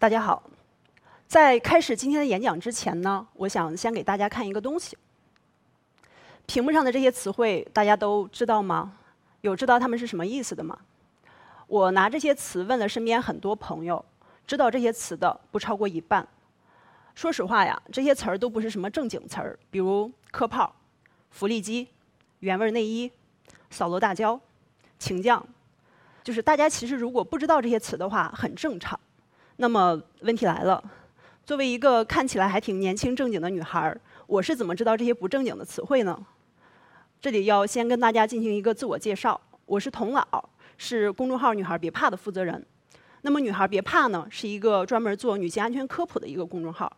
大家好，在开始今天的演讲之前呢，我想先给大家看一个东西。屏幕上的这些词汇大家都知道吗？有知道它们是什么意思的吗？我拿这些词问了身边很多朋友，知道这些词的不超过一半。说实话呀，这些词儿都不是什么正经词儿，比如磕炮、福利机、原味内衣、扫罗大胶、请将，就是大家其实如果不知道这些词的话，很正常。那么问题来了，作为一个看起来还挺年轻正经的女孩儿，我是怎么知道这些不正经的词汇呢？这里要先跟大家进行一个自我介绍，我是童老，是公众号“女孩别怕”的负责人。那么“女孩别怕”呢，是一个专门做女性安全科普的一个公众号。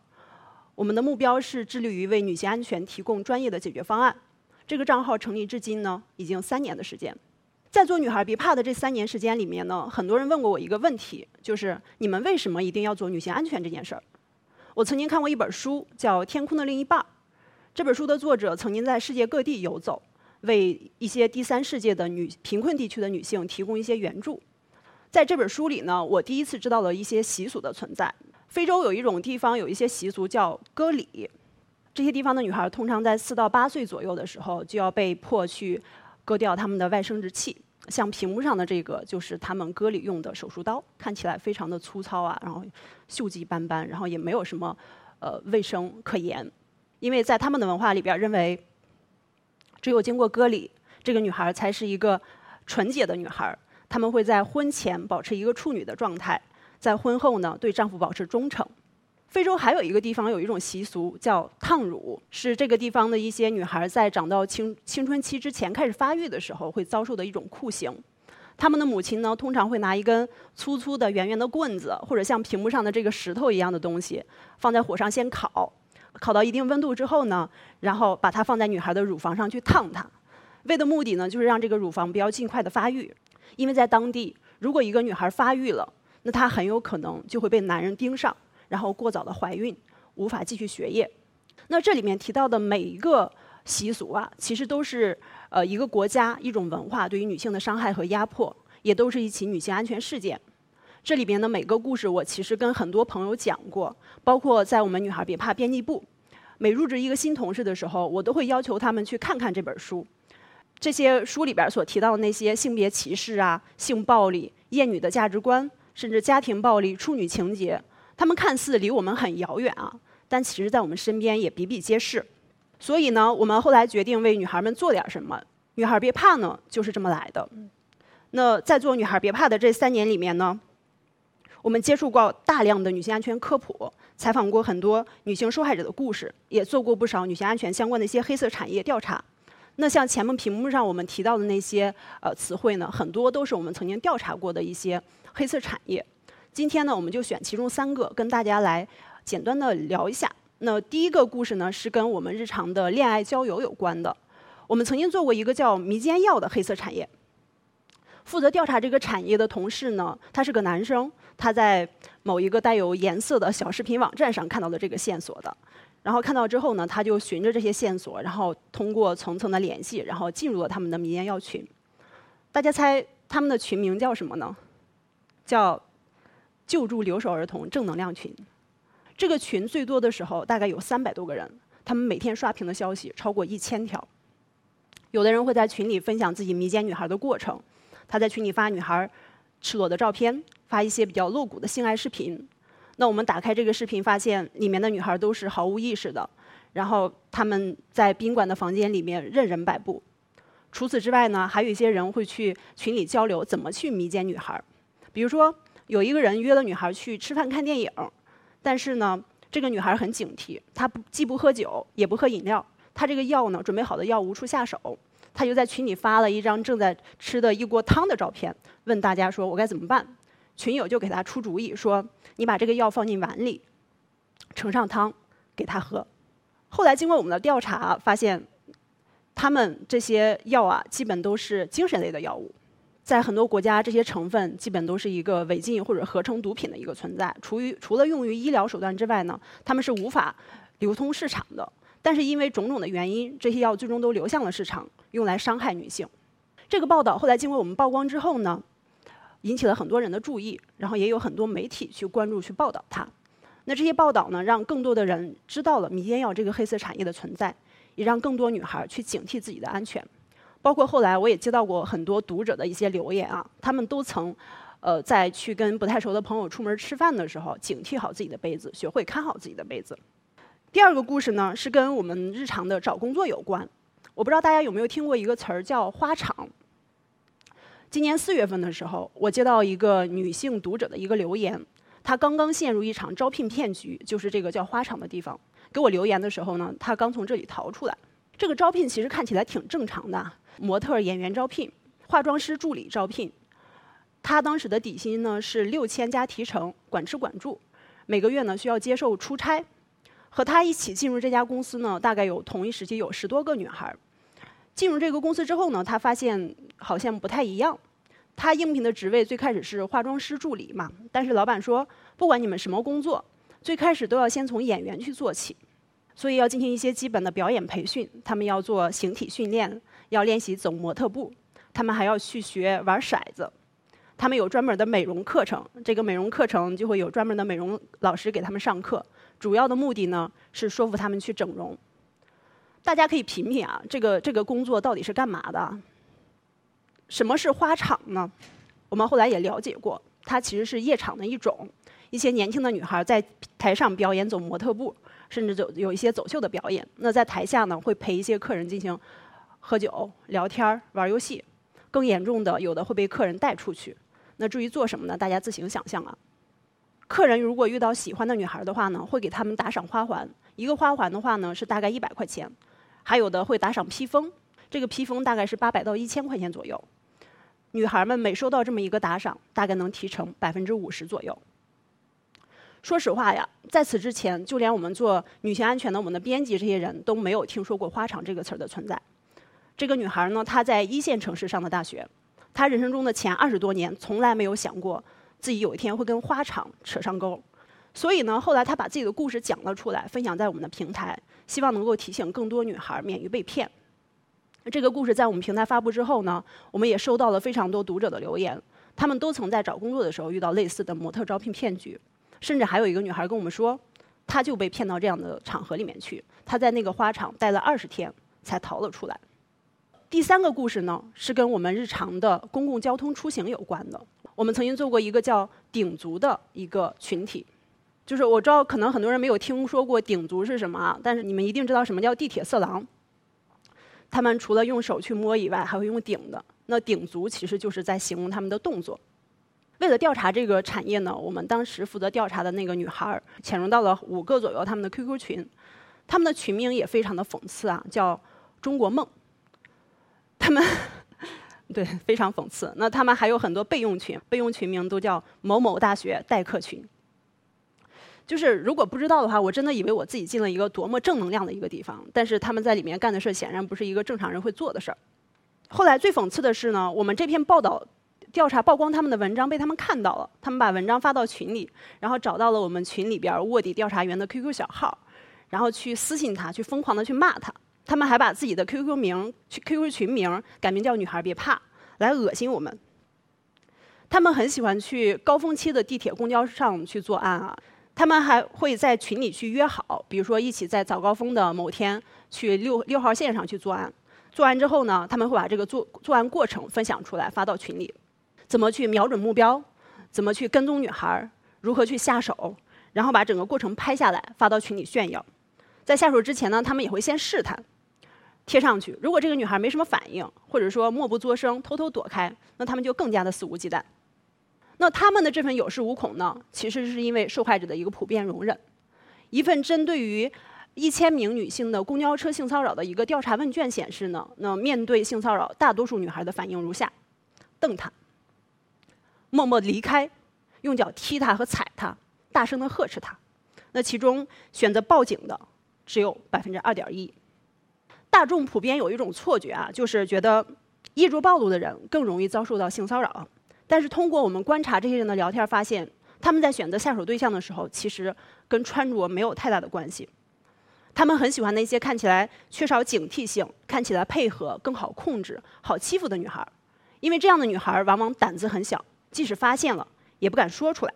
我们的目标是致力于为女性安全提供专业的解决方案。这个账号成立至今呢，已经三年的时间。在做“女孩别怕”的这三年时间里面呢，很多人问过我一个问题，就是你们为什么一定要做女性安全这件事儿？我曾经看过一本书，叫《天空的另一半》。这本书的作者曾经在世界各地游走，为一些第三世界的女贫困地区的女性提供一些援助。在这本书里呢，我第一次知道了一些习俗的存在。非洲有一种地方有一些习俗叫割礼，这些地方的女孩通常在四到八岁左右的时候就要被迫去割掉她们的外生殖器。像屏幕上的这个就是他们割礼用的手术刀，看起来非常的粗糙啊，然后锈迹斑斑，然后也没有什么呃卫生可言。因为在他们的文化里边认为，只有经过割礼，这个女孩才是一个纯洁的女孩。他们会在婚前保持一个处女的状态。在婚后呢，对丈夫保持忠诚。非洲还有一个地方有一种习俗叫烫乳，是这个地方的一些女孩在长到青青春期之前开始发育的时候会遭受的一种酷刑。他们的母亲呢，通常会拿一根粗粗的、圆圆的棍子，或者像屏幕上的这个石头一样的东西，放在火上先烤，烤到一定温度之后呢，然后把它放在女孩的乳房上去烫它。为的目的呢，就是让这个乳房不要尽快的发育，因为在当地，如果一个女孩发育了，那她很有可能就会被男人盯上，然后过早的怀孕，无法继续学业。那这里面提到的每一个习俗啊，其实都是呃一个国家一种文化对于女性的伤害和压迫，也都是一起女性安全事件。这里边的每个故事，我其实跟很多朋友讲过，包括在我们女孩别怕编辑部，每入职一个新同事的时候，我都会要求他们去看看这本书。这些书里边所提到的那些性别歧视啊、性暴力、厌女的价值观。甚至家庭暴力、处女情节，他们看似离我们很遥远啊，但其实在我们身边也比比皆是。所以呢，我们后来决定为女孩们做点什么。女孩别怕呢，就是这么来的。那在做女孩别怕的这三年里面呢，我们接触过大量的女性安全科普，采访过很多女性受害者的故事，也做过不少女性安全相关的一些黑色产业调查。那像前面屏幕上我们提到的那些呃词汇呢，很多都是我们曾经调查过的一些。黑色产业，今天呢，我们就选其中三个跟大家来简单的聊一下。那第一个故事呢，是跟我们日常的恋爱交友有关的。我们曾经做过一个叫迷奸药的黑色产业。负责调查这个产业的同事呢，他是个男生，他在某一个带有颜色的小视频网站上看到了这个线索的。然后看到之后呢，他就循着这些线索，然后通过层层的联系，然后进入了他们的迷奸药群。大家猜他们的群名叫什么呢？叫救助留守儿童正能量群，这个群最多的时候大概有三百多个人，他们每天刷屏的消息超过一千条。有的人会在群里分享自己迷奸女孩的过程，他在群里发女孩赤裸的照片，发一些比较露骨的性爱视频。那我们打开这个视频，发现里面的女孩都是毫无意识的，然后他们在宾馆的房间里面任人摆布。除此之外呢，还有一些人会去群里交流怎么去迷奸女孩。比如说，有一个人约了女孩去吃饭看电影，但是呢，这个女孩很警惕，她不既不喝酒也不喝饮料，她这个药呢准备好的药无处下手，她就在群里发了一张正在吃的一锅汤的照片，问大家说我该怎么办？群友就给她出主意说，你把这个药放进碗里，盛上汤给她喝。后来经过我们的调查发现，他们这些药啊，基本都是精神类的药物。在很多国家，这些成分基本都是一个违禁或者合成毒品的一个存在。除于除了用于医疗手段之外呢，他们是无法流通市场的。但是因为种种的原因，这些药最终都流向了市场，用来伤害女性。这个报道后来经过我们曝光之后呢，引起了很多人的注意，然后也有很多媒体去关注、去报道它。那这些报道呢，让更多的人知道了迷奸药这个黑色产业的存在，也让更多女孩去警惕自己的安全。包括后来我也接到过很多读者的一些留言啊，他们都曾，呃，在去跟不太熟的朋友出门吃饭的时候，警惕好自己的杯子，学会看好自己的杯子。第二个故事呢，是跟我们日常的找工作有关。我不知道大家有没有听过一个词儿叫“花场”。今年四月份的时候，我接到一个女性读者的一个留言，她刚刚陷入一场招聘骗局，就是这个叫“花场”的地方。给我留言的时候呢，她刚从这里逃出来。这个招聘其实看起来挺正常的，模特、演员招聘，化妆师助理招聘。她当时的底薪呢是六千加提成，管吃管住，每个月呢需要接受出差。和她一起进入这家公司呢，大概有同一时期有十多个女孩。进入这个公司之后呢，她发现好像不太一样。她应聘的职位最开始是化妆师助理嘛，但是老板说，不管你们什么工作，最开始都要先从演员去做起，所以要进行一些基本的表演培训。他们要做形体训练，要练习走模特步，他们还要去学玩骰子。他们有专门的美容课程，这个美容课程就会有专门的美容老师给他们上课。主要的目的呢是说服他们去整容。大家可以品品啊，这个这个工作到底是干嘛的？什么是花场呢？我们后来也了解过，它其实是夜场的一种。一些年轻的女孩在台上表演走模特步，甚至走有一些走秀的表演。那在台下呢，会陪一些客人进行喝酒、聊天、玩游戏。更严重的，有的会被客人带出去。那至于做什么呢？大家自行想象啊。客人如果遇到喜欢的女孩的话呢，会给他们打赏花环。一个花环的话呢，是大概一百块钱。还有的会打赏披风，这个披风大概是八百到一千块钱左右。女孩们每收到这么一个打赏，大概能提成百分之五十左右。说实话呀，在此之前，就连我们做女性安全的我们的编辑这些人都没有听说过“花场”这个词儿的存在。这个女孩呢，她在一线城市上的大学，她人生中的前二十多年从来没有想过。自己有一天会跟花场扯上钩，所以呢，后来她把自己的故事讲了出来，分享在我们的平台，希望能够提醒更多女孩免于被骗。这个故事在我们平台发布之后呢，我们也收到了非常多读者的留言，他们都曾在找工作的时候遇到类似的模特招聘骗局，甚至还有一个女孩跟我们说，她就被骗到这样的场合里面去，她在那个花场待了二十天才逃了出来。第三个故事呢，是跟我们日常的公共交通出行有关的。我们曾经做过一个叫“顶族”的一个群体，就是我知道可能很多人没有听说过“顶族”是什么啊，但是你们一定知道什么叫地铁色狼。他们除了用手去摸以外，还会用顶的。那“顶族”其实就是在形容他们的动作。为了调查这个产业呢，我们当时负责调查的那个女孩潜入到了五个左右他们的 QQ 群，他们的群名也非常的讽刺啊，叫“中国梦”。他们。对，非常讽刺。那他们还有很多备用群，备用群名都叫某某大学代课群。就是如果不知道的话，我真的以为我自己进了一个多么正能量的一个地方。但是他们在里面干的事显然不是一个正常人会做的事儿。后来最讽刺的是呢，我们这篇报道调查曝光他们的文章被他们看到了，他们把文章发到群里，然后找到了我们群里边卧底调查员的 QQ 小号，然后去私信他，去疯狂的去骂他。他们还把自己的 QQ 名、QQ 群名改名叫“女孩别怕”，来恶心我们。他们很喜欢去高峰期的地铁、公交上去作案啊。他们还会在群里去约好，比如说一起在早高峰的某天去六六号线上去作案。做完之后呢，他们会把这个作作案过程分享出来发到群里，怎么去瞄准目标，怎么去跟踪女孩，如何去下手，然后把整个过程拍下来发到群里炫耀。在下手之前呢，他们也会先试探。贴上去，如果这个女孩没什么反应，或者说默不作声、偷偷躲开，那他们就更加的肆无忌惮。那他们的这份有恃无恐呢，其实是因为受害者的一个普遍容忍。一份针对于一千名女性的公交车性骚扰的一个调查问卷显示呢，那面对性骚扰，大多数女孩的反应如下：瞪他，默默离开，用脚踢他和踩他，大声的呵斥他。那其中选择报警的只有百分之二点一。大众普遍有一种错觉啊，就是觉得衣着暴露的人更容易遭受到性骚扰。但是通过我们观察这些人的聊天，发现他们在选择下手对象的时候，其实跟穿着没有太大的关系。他们很喜欢那些看起来缺少警惕性、看起来配合更好控制、好欺负的女孩，因为这样的女孩往往胆子很小，即使发现了，也不敢说出来。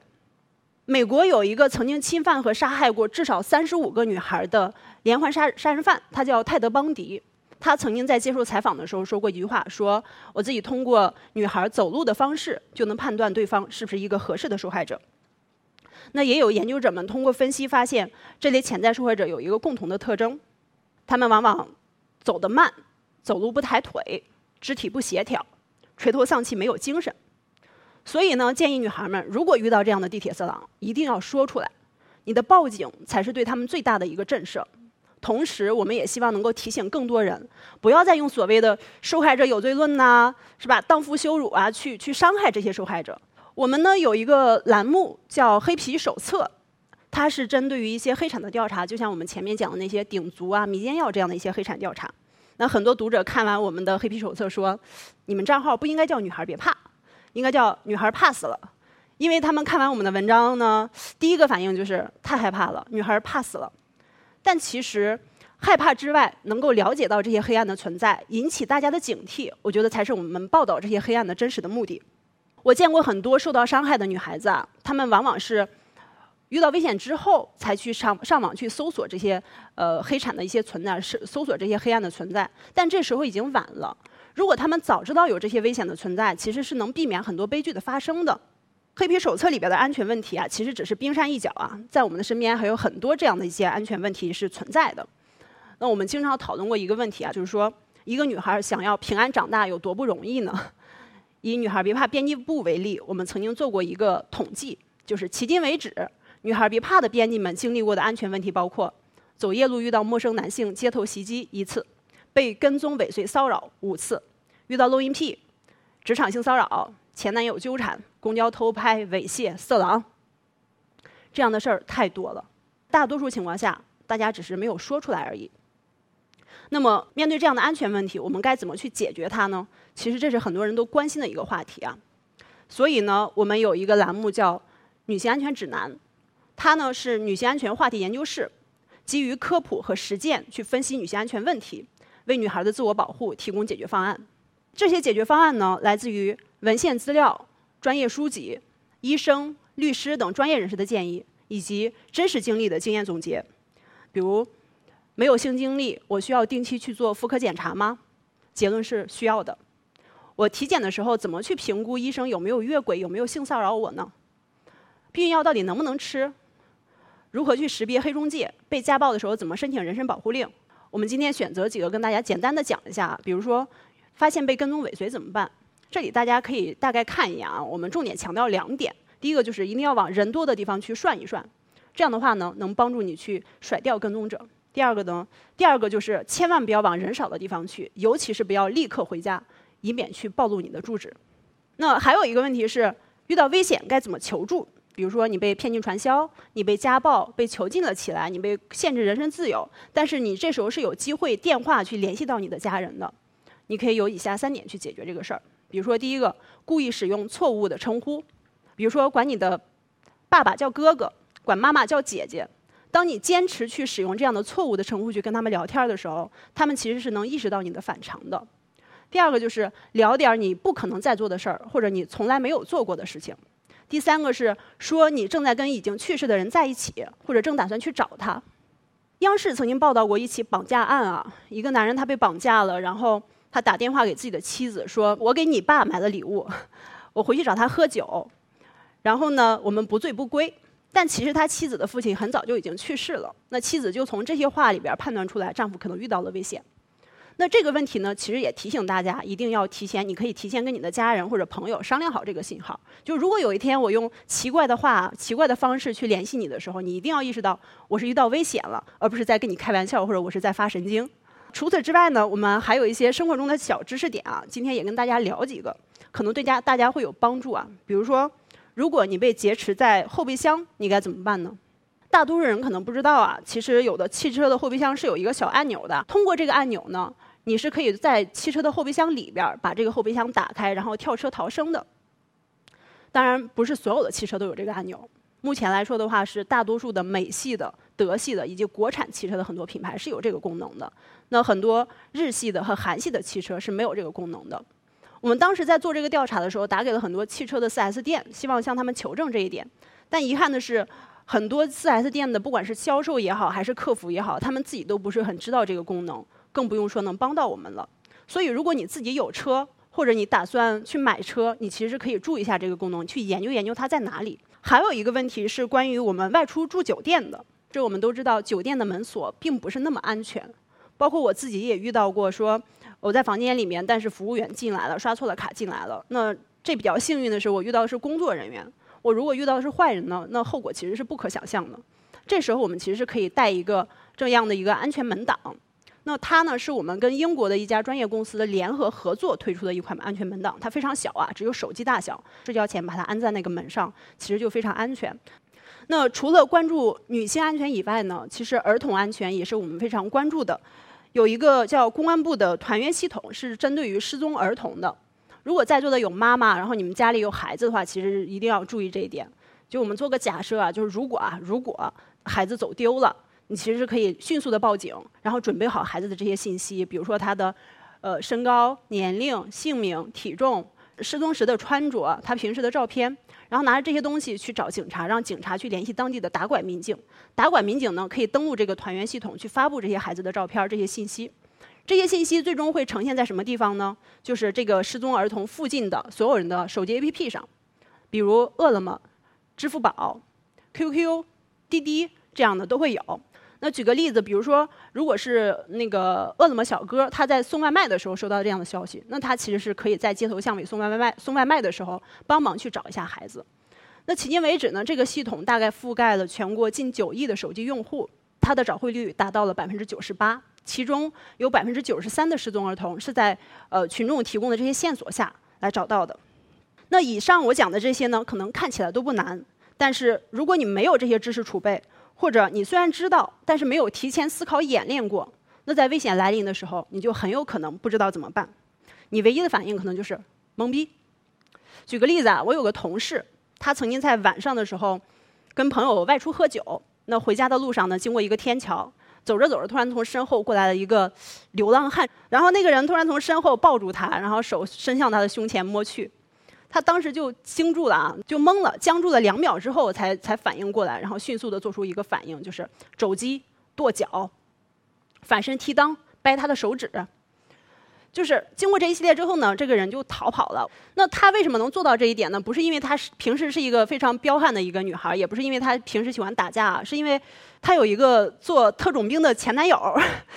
美国有一个曾经侵犯和杀害过至少三十五个女孩的连环杀杀人犯，他叫泰德·邦迪。他曾经在接受采访的时候说过一句话：“说我自己通过女孩走路的方式就能判断对方是不是一个合适的受害者。”那也有研究者们通过分析发现，这类潜在受害者有一个共同的特征：他们往往走得慢，走路不抬腿，肢体不协调，垂头丧气，没有精神。所以呢，建议女孩们，如果遇到这样的地铁色狼，一定要说出来。你的报警才是对他们最大的一个震慑。同时，我们也希望能够提醒更多人，不要再用所谓的受害者有罪论呐，是吧？荡妇羞辱啊，去去伤害这些受害者。我们呢有一个栏目叫《黑皮手册》，它是针对于一些黑产的调查，就像我们前面讲的那些顶足啊、迷奸药这样的一些黑产调查。那很多读者看完我们的《黑皮手册》说，你们账号不应该叫“女孩别怕”。应该叫女孩怕死了，因为他们看完我们的文章呢，第一个反应就是太害怕了，女孩怕死了。但其实害怕之外，能够了解到这些黑暗的存在，引起大家的警惕，我觉得才是我们报道这些黑暗的真实的目的。我见过很多受到伤害的女孩子啊，她们往往是遇到危险之后才去上上网去搜索这些呃黑产的一些存在，是搜索这些黑暗的存在，但这时候已经晚了。如果他们早知道有这些危险的存在，其实是能避免很多悲剧的发生的。黑皮手册里边的安全问题啊，其实只是冰山一角啊，在我们的身边还有很多这样的一些安全问题是存在的。那我们经常讨论过一个问题啊，就是说一个女孩想要平安长大有多不容易呢？以女孩别怕编辑部为例，我们曾经做过一个统计，就是迄今为止，女孩别怕的编辑们经历过的安全问题包括：走夜路遇到陌生男性街头袭击一次。被跟踪、尾随、骚扰五次，遇到录音癖、职场性骚扰、前男友纠缠、公交偷拍、猥亵、色狼，这样的事儿太多了。大多数情况下，大家只是没有说出来而已。那么，面对这样的安全问题，我们该怎么去解决它呢？其实这是很多人都关心的一个话题啊。所以呢，我们有一个栏目叫《女性安全指南》，它呢是女性安全话题研究室基于科普和实践去分析女性安全问题。为女孩的自我保护提供解决方案。这些解决方案呢，来自于文献资料、专业书籍、医生、律师等专业人士的建议，以及真实经历的经验总结。比如，没有性经历，我需要定期去做妇科检查吗？结论是需要的。我体检的时候怎么去评估医生有没有越轨、有没有性骚扰我呢？避孕药到底能不能吃？如何去识别黑中介？被家暴的时候怎么申请人身保护令？我们今天选择几个跟大家简单的讲一下，比如说发现被跟踪尾随怎么办？这里大家可以大概看一眼啊。我们重点强调两点，第一个就是一定要往人多的地方去涮一涮，这样的话呢能帮助你去甩掉跟踪者。第二个呢，第二个就是千万不要往人少的地方去，尤其是不要立刻回家，以免去暴露你的住址。那还有一个问题是，遇到危险该怎么求助？比如说，你被骗进传销，你被家暴，被囚禁了起来，你被限制人身自由，但是你这时候是有机会电话去联系到你的家人的。你可以有以下三点去解决这个事儿。比如说，第一个，故意使用错误的称呼，比如说管你的爸爸叫哥哥，管妈妈叫姐姐。当你坚持去使用这样的错误的称呼去跟他们聊天的时候，他们其实是能意识到你的反常的。第二个就是聊点你不可能再做的事儿，或者你从来没有做过的事情。第三个是说你正在跟已经去世的人在一起，或者正打算去找他。央视曾经报道过一起绑架案啊，一个男人他被绑架了，然后他打电话给自己的妻子说：“我给你爸买了礼物，我回去找他喝酒，然后呢，我们不醉不归。”但其实他妻子的父亲很早就已经去世了，那妻子就从这些话里边判断出来，丈夫可能遇到了危险。那这个问题呢，其实也提醒大家，一定要提前，你可以提前跟你的家人或者朋友商量好这个信号。就如果有一天我用奇怪的话、奇怪的方式去联系你的时候，你一定要意识到我是遇到危险了，而不是在跟你开玩笑或者我是在发神经。除此之外呢，我们还有一些生活中的小知识点啊，今天也跟大家聊几个，可能对家大家会有帮助啊。比如说，如果你被劫持在后备箱，你该怎么办呢？大多数人可能不知道啊，其实有的汽车的后备箱是有一个小按钮的，通过这个按钮呢。你是可以在汽车的后备箱里边儿把这个后备箱打开，然后跳车逃生的。当然，不是所有的汽车都有这个按钮。目前来说的话，是大多数的美系的、德系的以及国产汽车的很多品牌是有这个功能的。那很多日系的和韩系的汽车是没有这个功能的。我们当时在做这个调查的时候，打给了很多汽车的 4S 店，希望向他们求证这一点。但遗憾的是，很多 4S 店的不管是销售也好，还是客服也好，他们自己都不是很知道这个功能，更不用说能帮到我们了。所以，如果你自己有车，或者你打算去买车，你其实可以注意一下这个功能，去研究研究它在哪里。还有一个问题是关于我们外出住酒店的，这我们都知道，酒店的门锁并不是那么安全。包括我自己也遇到过，说我在房间里面，但是服务员进来了，刷错了卡进来了。那这比较幸运的是，我遇到的是工作人员。我如果遇到的是坏人呢，那后果其实是不可想象的。这时候我们其实是可以带一个这样的一个安全门挡。那它呢，是我们跟英国的一家专业公司联合合作推出的一款安全门挡。它非常小啊，只有手机大小。睡觉前把它安在那个门上，其实就非常安全。那除了关注女性安全以外呢，其实儿童安全也是我们非常关注的。有一个叫公安部的团员系统，是针对于失踪儿童的。如果在座的有妈妈，然后你们家里有孩子的话，其实一定要注意这一点。就我们做个假设啊，就是如果啊，如果孩子走丢了。你其实是可以迅速的报警，然后准备好孩子的这些信息，比如说他的，呃，身高、年龄、姓名、体重、失踪时的穿着、他平时的照片，然后拿着这些东西去找警察，让警察去联系当地的打拐民警。打拐民警呢，可以登录这个团员系统去发布这些孩子的照片、这些信息。这些信息最终会呈现在什么地方呢？就是这个失踪儿童附近的所有人的手机 APP 上，比如饿了么、支付宝、QQ、滴滴这样的都会有。那举个例子，比如说，如果是那个饿了么小哥，他在送外卖的时候收到这样的消息，那他其实是可以在街头巷尾送外卖、送外卖的时候帮忙去找一下孩子。那迄今为止呢，这个系统大概覆盖了全国近九亿的手机用户，它的找回率达到了百分之九十八，其中有百分之九十三的失踪儿童是在呃群众提供的这些线索下来找到的。那以上我讲的这些呢，可能看起来都不难，但是如果你没有这些知识储备，或者你虽然知道，但是没有提前思考演练过，那在危险来临的时候，你就很有可能不知道怎么办。你唯一的反应可能就是懵逼。举个例子啊，我有个同事，他曾经在晚上的时候跟朋友外出喝酒，那回家的路上呢，经过一个天桥，走着走着，突然从身后过来了一个流浪汉，然后那个人突然从身后抱住他，然后手伸向他的胸前摸去。他当时就惊住了啊，就懵了，僵住了两秒之后才才反应过来，然后迅速的做出一个反应，就是肘击、跺脚、反身踢裆、掰他的手指。就是经过这一系列之后呢，这个人就逃跑了。那他为什么能做到这一点呢？不是因为他是平时是一个非常彪悍的一个女孩，也不是因为他平时喜欢打架，是因为他有一个做特种兵的前男友。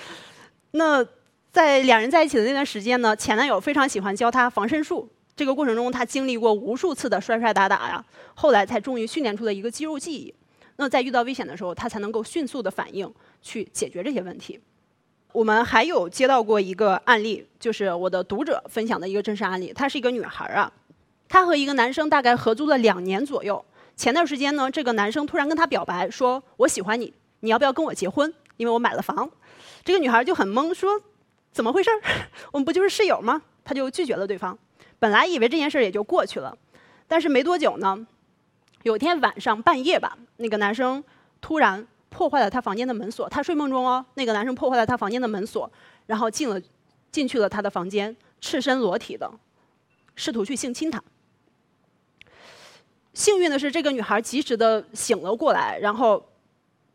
那在两人在一起的那段时间呢，前男友非常喜欢教他防身术。这个过程中，他经历过无数次的摔摔打打呀，后来才终于训练出了一个肌肉记忆。那在遇到危险的时候，他才能够迅速的反应去解决这些问题。我们还有接到过一个案例，就是我的读者分享的一个真实案例。她是一个女孩啊，她和一个男生大概合租了两年左右。前段时间呢，这个男生突然跟她表白，说我喜欢你，你要不要跟我结婚？因为我买了房。这个女孩就很懵，说怎么回事？我们不就是室友吗？她就拒绝了对方。本来以为这件事也就过去了，但是没多久呢，有天晚上半夜吧，那个男生突然破坏了他房间的门锁。他睡梦中哦，那个男生破坏了他房间的门锁，然后进了进去了他的房间，赤身裸体的，试图去性侵他。幸运的是，这个女孩及时的醒了过来，然后。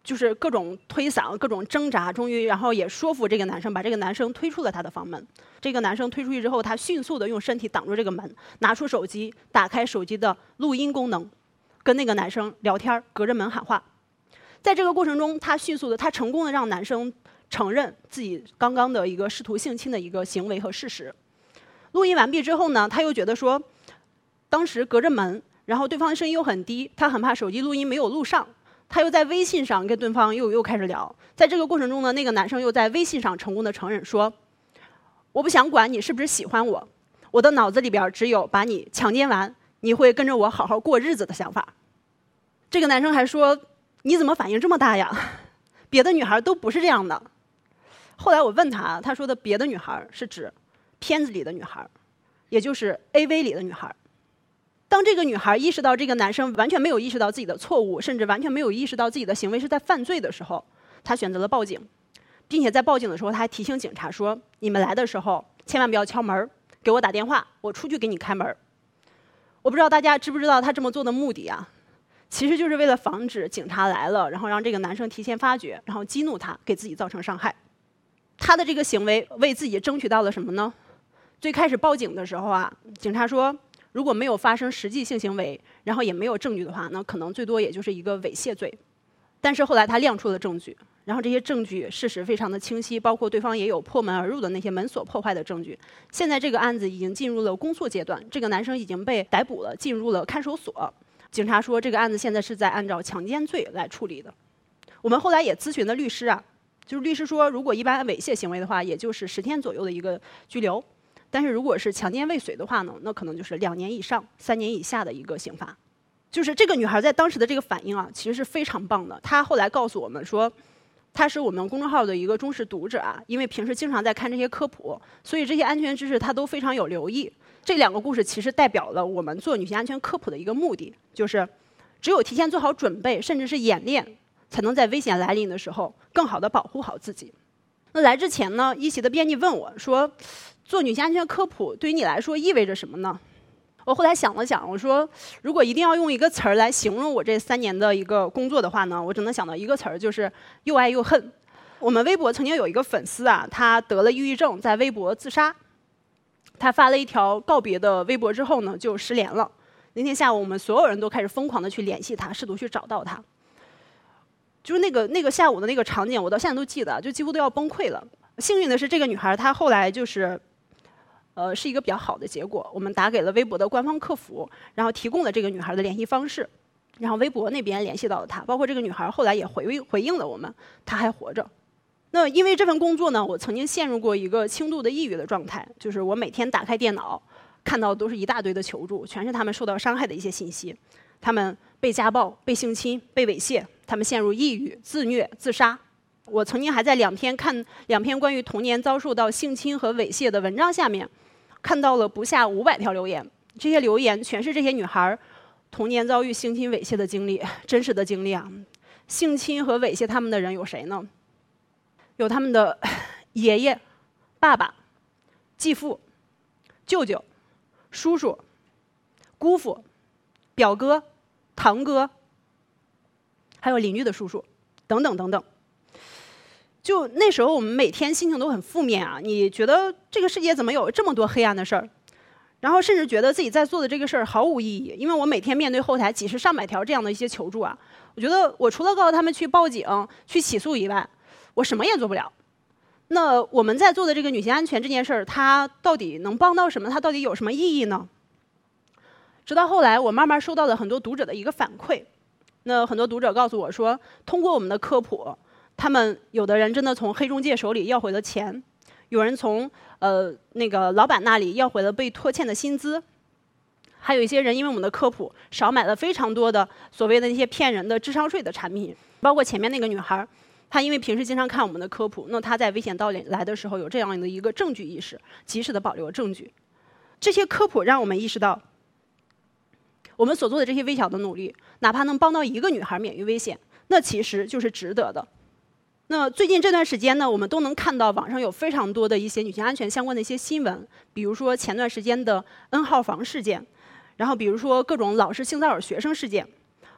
就是各种推搡，各种挣扎，终于，然后也说服这个男生，把这个男生推出了他的房门。这个男生推出去之后，他迅速的用身体挡住这个门，拿出手机，打开手机的录音功能，跟那个男生聊天，隔着门喊话。在这个过程中，他迅速的，他成功的让男生承认自己刚刚的一个试图性侵的一个行为和事实。录音完毕之后呢，他又觉得说，当时隔着门，然后对方的声音又很低，他很怕手机录音没有录上。他又在微信上跟对方又又开始聊，在这个过程中呢，那个男生又在微信上成功的承认说：“我不想管你是不是喜欢我，我的脑子里边只有把你强奸完，你会跟着我好好过日子的想法。”这个男生还说：“你怎么反应这么大呀？别的女孩都不是这样的。”后来我问他，他说的别的女孩是指片子里的女孩，也就是 AV 里的女孩。当这个女孩意识到这个男生完全没有意识到自己的错误，甚至完全没有意识到自己的行为是在犯罪的时候，她选择了报警，并且在报警的时候，她还提醒警察说：“你们来的时候千万不要敲门，给我打电话，我出去给你开门。我不知道大家知不知道她这么做的目的啊？其实就是为了防止警察来了，然后让这个男生提前发觉，然后激怒他，给自己造成伤害。她的这个行为为自己争取到了什么呢？最开始报警的时候啊，警察说如果没有发生实际性行为，然后也没有证据的话，那可能最多也就是一个猥亵罪。但是后来他亮出了证据，然后这些证据事实非常的清晰，包括对方也有破门而入的那些门锁破坏的证据。现在这个案子已经进入了公诉阶段，这个男生已经被逮捕了，进入了看守所。警察说这个案子现在是在按照强奸罪来处理的。我们后来也咨询了律师啊，就是律师说，如果一般猥亵行为的话，也就是十天左右的一个拘留；但是如果是强奸未遂的话呢，那可能就是两年以上三年以下的一个刑罚。就是这个女孩在当时的这个反应啊，其实是非常棒的。她后来告诉我们说，她是我们公众号的一个忠实读者啊，因为平时经常在看这些科普，所以这些安全知识她都非常有留意。这两个故事其实代表了我们做女性安全科普的一个目的，就是只有提前做好准备，甚至是演练，才能在危险来临的时候更好的保护好自己。那来之前呢，一席的编辑问我说，做女性安全科普对于你来说意味着什么呢？我后来想了想，我说，如果一定要用一个词儿来形容我这三年的一个工作的话呢，我只能想到一个词儿，就是又爱又恨。我们微博曾经有一个粉丝啊，他得了抑郁症，在微博自杀。他发了一条告别的微博之后呢，就失联了。那天下午，我们所有人都开始疯狂的去联系他，试图去找到他。就是那个那个下午的那个场景，我到现在都记得，就几乎都要崩溃了。幸运的是，这个女孩她后来就是。呃，是一个比较好的结果。我们打给了微博的官方客服，然后提供了这个女孩的联系方式，然后微博那边联系到了她，包括这个女孩后来也回应回应了我们，她还活着。那因为这份工作呢，我曾经陷入过一个轻度的抑郁的状态，就是我每天打开电脑，看到都是一大堆的求助，全是他们受到伤害的一些信息，他们被家暴、被性侵、被猥亵，他们陷入抑郁、自虐、自杀。我曾经还在两篇看两篇关于童年遭受到性侵和猥亵的文章下面。看到了不下五百条留言，这些留言全是这些女孩童年遭遇性侵猥亵的经历，真实的经历啊！性侵和猥亵他们的人有谁呢？有他们的 爷爷、爸爸、继父、舅舅、叔叔、姑父、表哥、堂哥，还有邻居的叔叔，等等等等。就那时候，我们每天心情都很负面啊！你觉得这个世界怎么有这么多黑暗的事儿？然后甚至觉得自己在做的这个事儿毫无意义，因为我每天面对后台几十上百条这样的一些求助啊，我觉得我除了告诉他们去报警、去起诉以外，我什么也做不了。那我们在做的这个女性安全这件事儿，它到底能帮到什么？它到底有什么意义呢？直到后来，我慢慢收到了很多读者的一个反馈，那很多读者告诉我说，通过我们的科普。他们有的人真的从黑中介手里要回了钱，有人从呃那个老板那里要回了被拖欠的薪资，还有一些人因为我们的科普少买了非常多的所谓的那些骗人的智商税的产品，包括前面那个女孩，她因为平时经常看我们的科普，那她在危险到来的时候有这样的一个证据意识，及时的保留证据。这些科普让我们意识到，我们所做的这些微小的努力，哪怕能帮到一个女孩免于危险，那其实就是值得的。那最近这段时间呢，我们都能看到网上有非常多的一些女性安全相关的一些新闻，比如说前段时间的 N 号房事件，然后比如说各种老师性骚扰学生事件，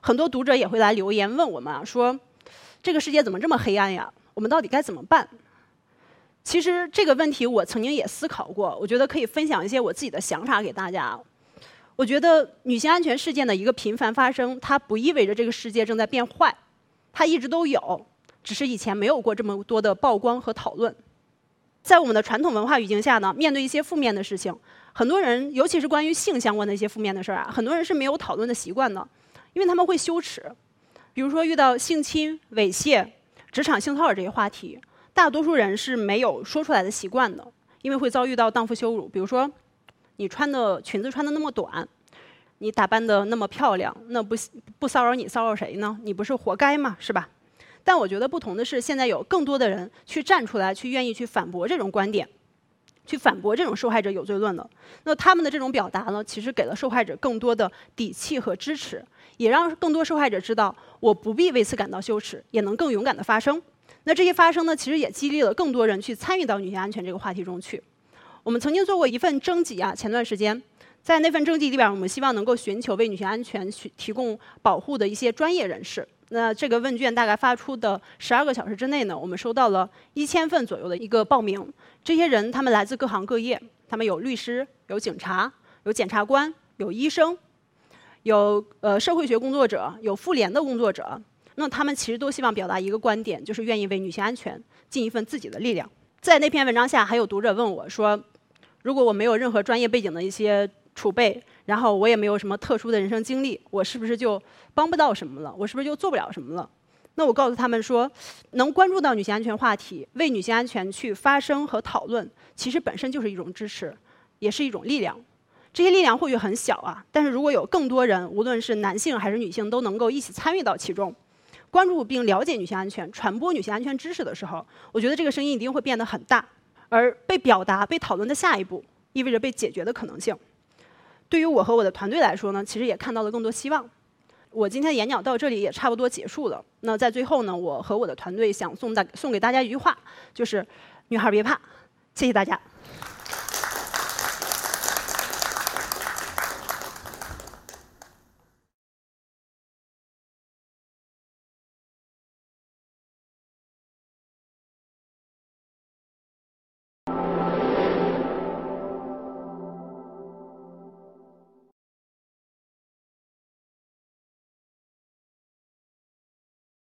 很多读者也会来留言问我们啊，说这个世界怎么这么黑暗呀？我们到底该怎么办？其实这个问题我曾经也思考过，我觉得可以分享一些我自己的想法给大家。我觉得女性安全事件的一个频繁发生，它不意味着这个世界正在变坏，它一直都有。只是以前没有过这么多的曝光和讨论，在我们的传统文化语境下呢，面对一些负面的事情，很多人，尤其是关于性相关的一些负面的事儿啊，很多人是没有讨论的习惯的，因为他们会羞耻。比如说遇到性侵、猥亵、职场性骚扰这些话题，大多数人是没有说出来的习惯的，因为会遭遇到荡妇羞辱。比如说，你穿的裙子穿的那么短，你打扮的那么漂亮，那不不骚扰你骚扰谁呢？你不是活该吗？是吧？但我觉得不同的是，现在有更多的人去站出来，去愿意去反驳这种观点，去反驳这种受害者有罪论了。那他们的这种表达呢，其实给了受害者更多的底气和支持，也让更多受害者知道，我不必为此感到羞耻，也能更勇敢的发声。那这些发声呢，其实也激励了更多人去参与到女性安全这个话题中去。我们曾经做过一份征集啊，前段时间，在那份征集里边，我们希望能够寻求为女性安全去提供保护的一些专业人士。那这个问卷大概发出的十二个小时之内呢，我们收到了一千份左右的一个报名。这些人他们来自各行各业，他们有律师、有警察、有检察官、有医生、有呃社会学工作者、有妇联的工作者。那他们其实都希望表达一个观点，就是愿意为女性安全尽一份自己的力量。在那篇文章下，还有读者问我说：“如果我没有任何专业背景的一些储备，然后我也没有什么特殊的人生经历，我是不是就帮不到什么了？我是不是就做不了什么了？”那我告诉他们说，能关注到女性安全话题，为女性安全去发声和讨论，其实本身就是一种支持，也是一种力量。这些力量或许很小啊，但是如果有更多人，无论是男性还是女性，都能够一起参与到其中，关注并了解女性安全，传播女性安全知识的时候，我觉得这个声音一定会变得很大。而被表达、被讨论的下一步，意味着被解决的可能性。对于我和我的团队来说呢，其实也看到了更多希望。我今天演讲到这里也差不多结束了。那在最后呢，我和我的团队想送大送给大家一句话，就是“女孩别怕”。谢谢大家。